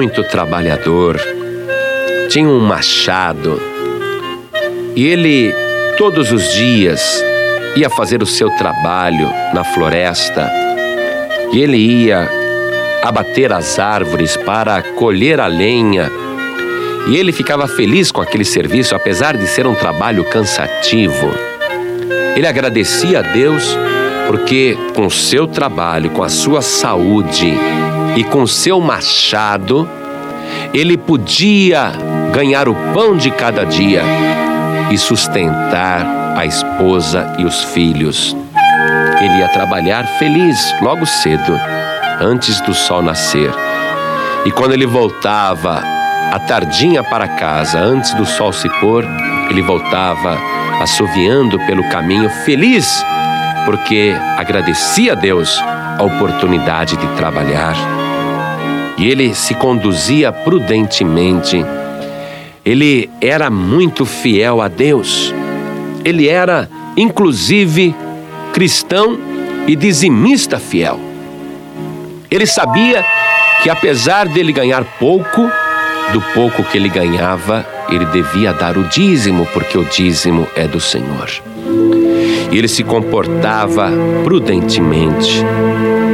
muito trabalhador, tinha um machado e ele todos os dias ia fazer o seu trabalho na floresta e ele ia abater as árvores para colher a lenha. E ele ficava feliz com aquele serviço, apesar de ser um trabalho cansativo. Ele agradecia a Deus porque com o seu trabalho, com a sua saúde e com seu machado, ele podia ganhar o pão de cada dia e sustentar a esposa e os filhos. Ele ia trabalhar feliz logo cedo, antes do sol nascer. E quando ele voltava à tardinha para casa, antes do sol se pôr, ele voltava assoviando pelo caminho feliz, porque agradecia a Deus a oportunidade de trabalhar. E ele se conduzia prudentemente. Ele era muito fiel a Deus. Ele era, inclusive, cristão e dizimista fiel. Ele sabia que apesar dele ganhar pouco, do pouco que ele ganhava, ele devia dar o dízimo, porque o dízimo é do Senhor. E ele se comportava prudentemente,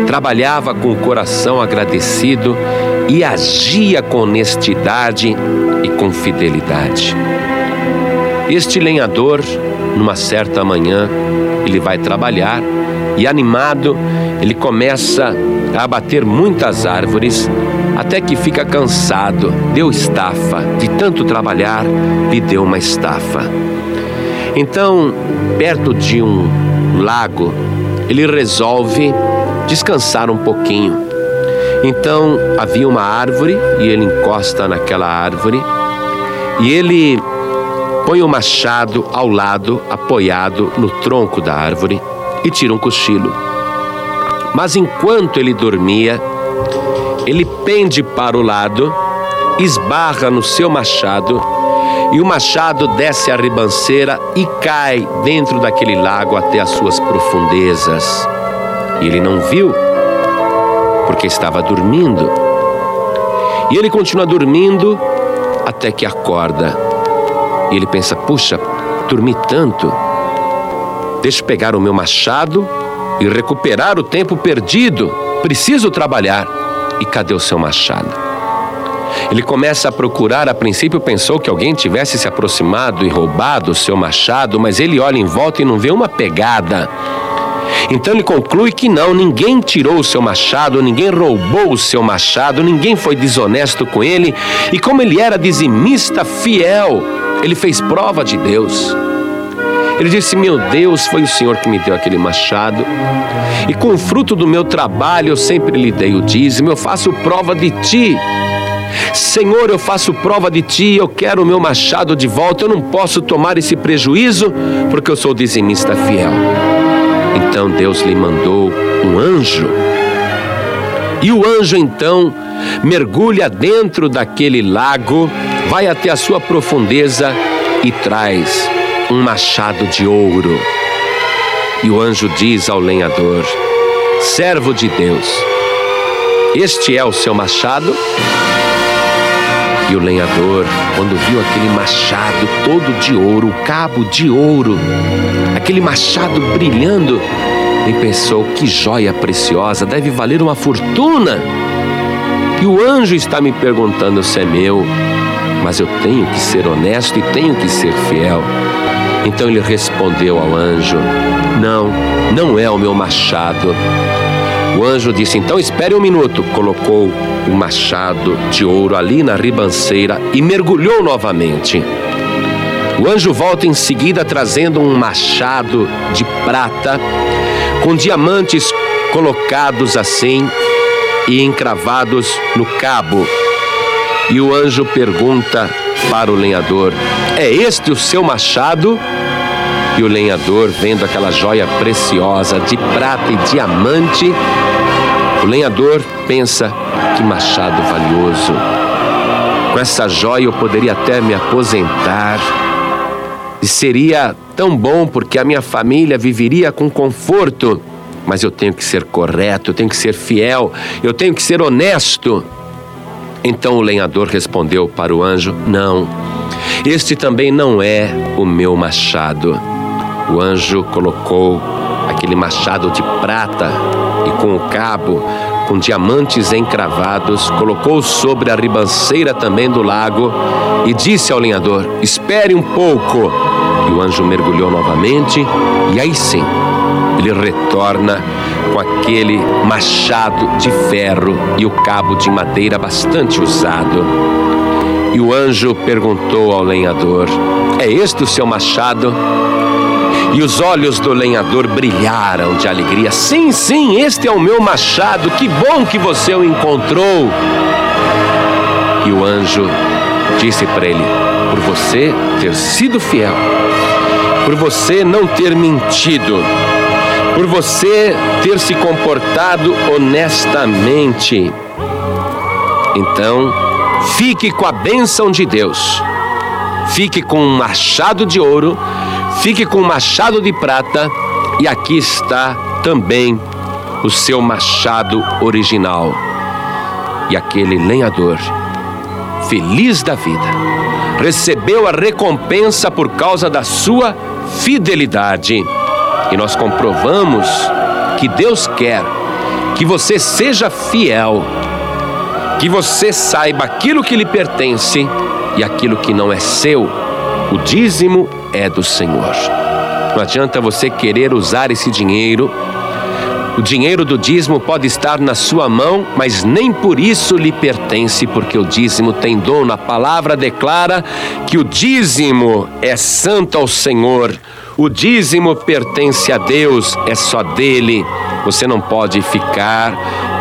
trabalhava com o coração agradecido e agia com honestidade e com fidelidade. Este lenhador, numa certa manhã, ele vai trabalhar e, animado, ele começa a abater muitas árvores até que fica cansado, deu estafa, de tanto trabalhar, lhe deu uma estafa. Então, perto de um lago, ele resolve descansar um pouquinho. Então havia uma árvore e ele encosta naquela árvore e ele põe o machado ao lado, apoiado no tronco da árvore, e tira um cochilo. Mas enquanto ele dormia, ele pende para o lado, esbarra no seu machado, e o machado desce a ribanceira e cai dentro daquele lago até as suas profundezas. E ele não viu, porque estava dormindo. E ele continua dormindo até que acorda e ele pensa: puxa, dormi tanto. Deixa eu pegar o meu machado e recuperar o tempo perdido. Preciso trabalhar. E cadê o seu machado? Ele começa a procurar. A princípio pensou que alguém tivesse se aproximado e roubado o seu machado, mas ele olha em volta e não vê uma pegada. Então ele conclui que não, ninguém tirou o seu machado, ninguém roubou o seu machado, ninguém foi desonesto com ele, e como ele era dizimista fiel, ele fez prova de Deus. Ele disse: Meu Deus, foi o Senhor que me deu aquele machado, e com o fruto do meu trabalho eu sempre lhe dei o dízimo, eu faço prova de ti. Senhor, eu faço prova de ti, eu quero o meu machado de volta, eu não posso tomar esse prejuízo, porque eu sou dizimista fiel. Então Deus lhe mandou um anjo, e o anjo então mergulha dentro daquele lago vai até a sua profundeza e traz um machado de ouro. E o anjo diz ao lenhador: Servo de Deus, este é o seu machado? E o lenhador, quando viu aquele machado todo de ouro, o cabo de ouro, aquele machado brilhando, ele pensou: que joia preciosa, deve valer uma fortuna. E o anjo está me perguntando se é meu mas eu tenho que ser honesto e tenho que ser fiel. Então ele respondeu ao anjo: Não, não é o meu machado. O anjo disse: Então espere um minuto. Colocou o machado de ouro ali na ribanceira e mergulhou novamente. O anjo volta em seguida trazendo um machado de prata com diamantes colocados assim e encravados no cabo. E o anjo pergunta para o lenhador: É este o seu machado? E o lenhador, vendo aquela joia preciosa de prata e diamante, o lenhador pensa: Que machado valioso! Com essa joia eu poderia até me aposentar. E seria tão bom porque a minha família viveria com conforto. Mas eu tenho que ser correto, eu tenho que ser fiel, eu tenho que ser honesto. Então o lenhador respondeu para o anjo: Não, este também não é o meu machado. O anjo colocou aquele machado de prata e com o cabo com diamantes encravados, colocou sobre a ribanceira também do lago e disse ao lenhador: Espere um pouco. E o anjo mergulhou novamente, e aí sim, ele retorna com aquele machado de ferro e o cabo de madeira bastante usado. E o anjo perguntou ao lenhador: É este o seu machado? E os olhos do lenhador brilharam de alegria. Sim, sim, este é o meu machado. Que bom que você o encontrou. E o anjo disse para ele: Por você ter sido fiel, por você não ter mentido, por você ter se comportado honestamente. Então, fique com a bênção de Deus. Fique com um machado de ouro Fique com o machado de prata, e aqui está também o seu machado original. E aquele lenhador, feliz da vida, recebeu a recompensa por causa da sua fidelidade. E nós comprovamos que Deus quer que você seja fiel, que você saiba aquilo que lhe pertence e aquilo que não é seu. O dízimo é do Senhor. Não adianta você querer usar esse dinheiro. O dinheiro do dízimo pode estar na sua mão, mas nem por isso lhe pertence, porque o dízimo tem dono. A palavra declara que o dízimo é santo ao Senhor. O dízimo pertence a Deus, é só dele. Você não pode ficar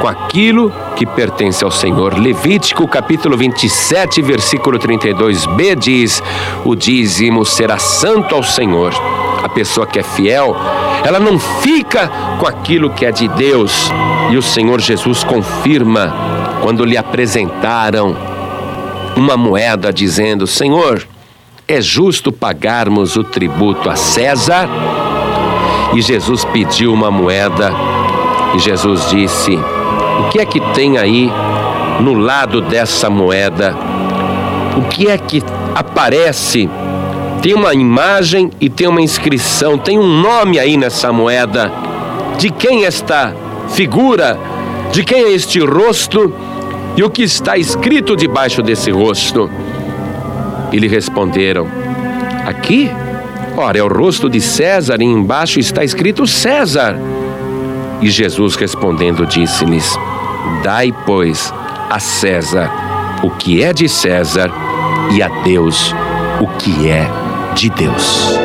com aquilo que pertence ao Senhor. Levítico capítulo 27, versículo 32b diz: O dízimo será santo ao Senhor. A pessoa que é fiel, ela não fica com aquilo que é de Deus. E o Senhor Jesus confirma quando lhe apresentaram uma moeda dizendo: Senhor, é justo pagarmos o tributo a César? E Jesus pediu uma moeda e Jesus disse: O que é que tem aí no lado dessa moeda? O que é que aparece? Tem uma imagem e tem uma inscrição, tem um nome aí nessa moeda. De quem esta figura? De quem é este rosto? E o que está escrito debaixo desse rosto? E lhe responderam: Aqui? Ora, é o rosto de César e embaixo está escrito César. E Jesus respondendo disse-lhes: Dai, pois, a César o que é de César e a Deus o que é de Deus.